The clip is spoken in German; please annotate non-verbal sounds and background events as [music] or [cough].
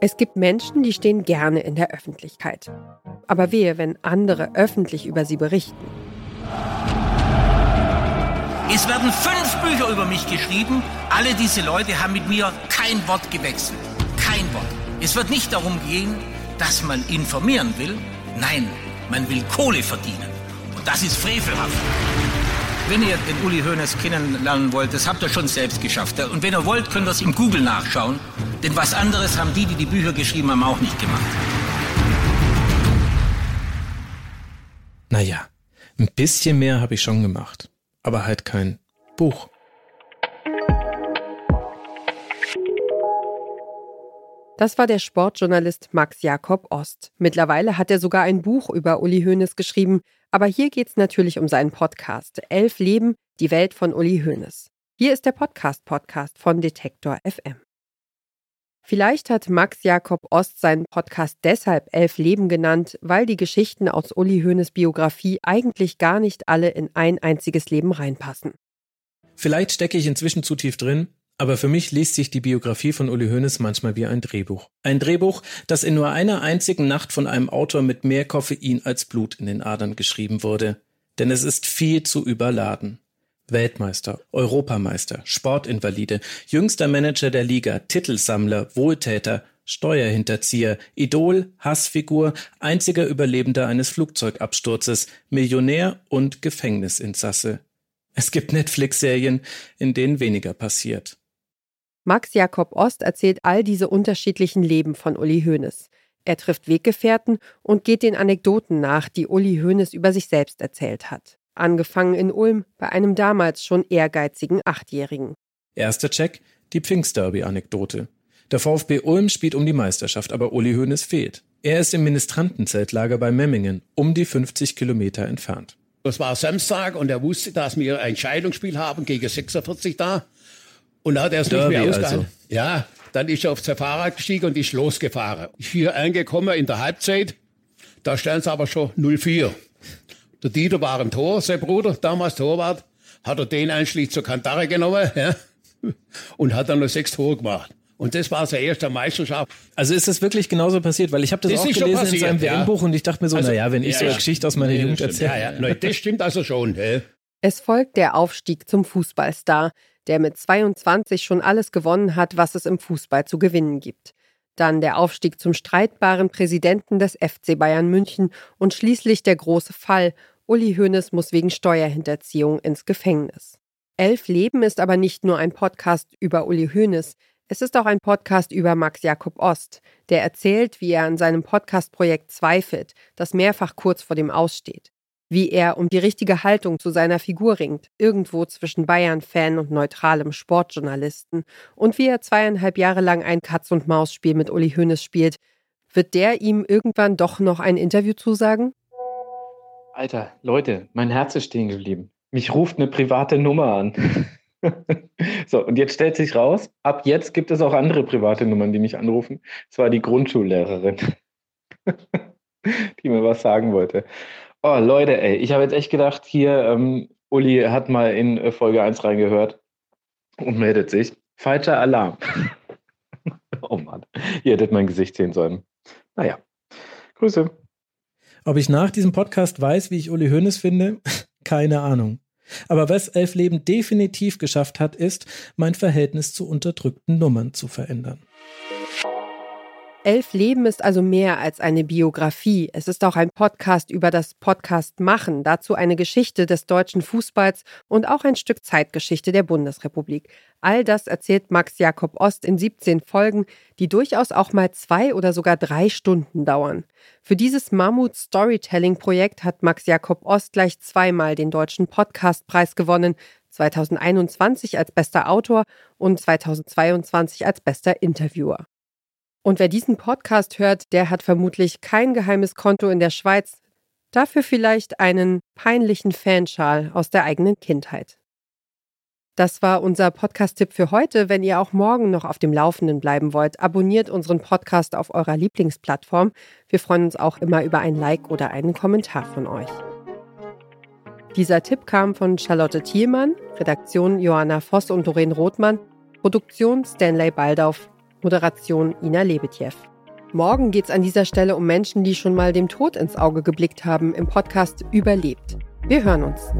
Es gibt Menschen, die stehen gerne in der Öffentlichkeit. Aber wehe, wenn andere öffentlich über sie berichten. Es werden fünf Bücher über mich geschrieben. Alle diese Leute haben mit mir kein Wort gewechselt. Kein Wort. Es wird nicht darum gehen, dass man informieren will. Nein, man will Kohle verdienen. Und das ist frevelhaft. Wenn ihr den Uli Hoeneß kennenlernen wollt, das habt ihr schon selbst geschafft. Und wenn ihr wollt, könnt ihr es im Google nachschauen. Denn was anderes haben die, die die Bücher geschrieben haben, auch nicht gemacht. Naja, ein bisschen mehr habe ich schon gemacht. Aber halt kein Buch. Das war der Sportjournalist Max Jakob Ost. Mittlerweile hat er sogar ein Buch über Uli Hoeneß geschrieben. Aber hier geht es natürlich um seinen Podcast. Elf Leben, die Welt von Uli Hoeneß. Hier ist der Podcast-Podcast von Detektor FM. Vielleicht hat Max Jakob Ost seinen Podcast deshalb Elf Leben genannt, weil die Geschichten aus Uli Hoeneß Biografie eigentlich gar nicht alle in ein einziges Leben reinpassen. Vielleicht stecke ich inzwischen zu tief drin, aber für mich liest sich die Biografie von Uli Hoeneß manchmal wie ein Drehbuch. Ein Drehbuch, das in nur einer einzigen Nacht von einem Autor mit mehr Koffein als Blut in den Adern geschrieben wurde. Denn es ist viel zu überladen. Weltmeister, Europameister, Sportinvalide, jüngster Manager der Liga, Titelsammler, Wohltäter, Steuerhinterzieher, Idol, Hassfigur, einziger Überlebender eines Flugzeugabsturzes, Millionär und Gefängnisinsasse. Es gibt Netflix-Serien, in denen weniger passiert. Max Jakob Ost erzählt all diese unterschiedlichen Leben von Uli Hoeneß. Er trifft Weggefährten und geht den Anekdoten nach, die Uli Hoeneß über sich selbst erzählt hat. Angefangen in Ulm bei einem damals schon ehrgeizigen Achtjährigen. Erster Check, die Pfingstderby-Anekdote. Der VfB Ulm spielt um die Meisterschaft, aber Uli Hoeneß fehlt. Er ist im Ministrantenzeltlager bei Memmingen, um die 50 Kilometer entfernt. Das war Samstag und er wusste, dass wir ein Scheidungsspiel haben gegen 46 da. Und hat er es nicht mehr ausgehalten. Also. Ja, dann ist er auf sein Fahrrad gestiegen und ist losgefahren. Ich hier angekommen in der Halbzeit. Da stellen sie aber schon 0-4. Der Dieter war im Tor, sein Bruder, damals Torwart. Hat er den einschließlich zur Kantare genommen ja, und hat dann noch sechs Tore gemacht. Und das war seine erste Meisterschaft. Also ist das wirklich genauso passiert? Weil ich habe das, das, auch gelesen passiert, in seinem ja. WM-Buch und ich dachte mir so, also, naja, wenn ich ja, so eine Geschichte aus meiner Jugend erzähle. Ja, ja. das stimmt also schon. Es folgt der Aufstieg zum Fußballstar der mit 22 schon alles gewonnen hat, was es im Fußball zu gewinnen gibt. Dann der Aufstieg zum streitbaren Präsidenten des FC Bayern München und schließlich der große Fall. Uli Hoeneß muss wegen Steuerhinterziehung ins Gefängnis. Elf Leben ist aber nicht nur ein Podcast über Uli Hoeneß. Es ist auch ein Podcast über Max Jakob Ost, der erzählt, wie er an seinem Podcast-Projekt zweifelt, das mehrfach kurz vor dem Aussteht wie er um die richtige Haltung zu seiner Figur ringt, irgendwo zwischen Bayern-Fan und neutralem Sportjournalisten, und wie er zweieinhalb Jahre lang ein Katz-und-Maus-Spiel mit Uli Hoeneß spielt. Wird der ihm irgendwann doch noch ein Interview zusagen? Alter, Leute, mein Herz ist stehen geblieben. Mich ruft eine private Nummer an. [laughs] so, und jetzt stellt sich raus, ab jetzt gibt es auch andere private Nummern, die mich anrufen. Es war die Grundschullehrerin, [laughs] die mir was sagen wollte. Oh, Leute, ey, ich habe jetzt echt gedacht, hier, ähm, Uli hat mal in äh, Folge 1 reingehört und meldet sich. Falscher Alarm. [laughs] oh Mann, ihr hättet mein Gesicht sehen sollen. Naja, Grüße. Ob ich nach diesem Podcast weiß, wie ich Uli Hoeneß finde? [laughs] Keine Ahnung. Aber was Elf Leben definitiv geschafft hat, ist, mein Verhältnis zu unterdrückten Nummern zu verändern. Elf Leben ist also mehr als eine Biografie. Es ist auch ein Podcast über das Podcast machen, dazu eine Geschichte des deutschen Fußballs und auch ein Stück Zeitgeschichte der Bundesrepublik. All das erzählt Max Jakob Ost in 17 Folgen, die durchaus auch mal zwei oder sogar drei Stunden dauern. Für dieses Mammut-Storytelling-Projekt hat Max Jakob Ost gleich zweimal den Deutschen Podcastpreis gewonnen, 2021 als bester Autor und 2022 als bester Interviewer. Und wer diesen Podcast hört, der hat vermutlich kein geheimes Konto in der Schweiz, dafür vielleicht einen peinlichen Fanschal aus der eigenen Kindheit. Das war unser Podcast-Tipp für heute. Wenn ihr auch morgen noch auf dem Laufenden bleiben wollt, abonniert unseren Podcast auf eurer Lieblingsplattform. Wir freuen uns auch immer über ein Like oder einen Kommentar von euch. Dieser Tipp kam von Charlotte Thielmann, Redaktion Johanna Voss und Doreen Rothmann, Produktion Stanley Baldauf Moderation Ina Lebetjew. Morgen geht es an dieser Stelle um Menschen, die schon mal dem Tod ins Auge geblickt haben, im Podcast Überlebt. Wir hören uns.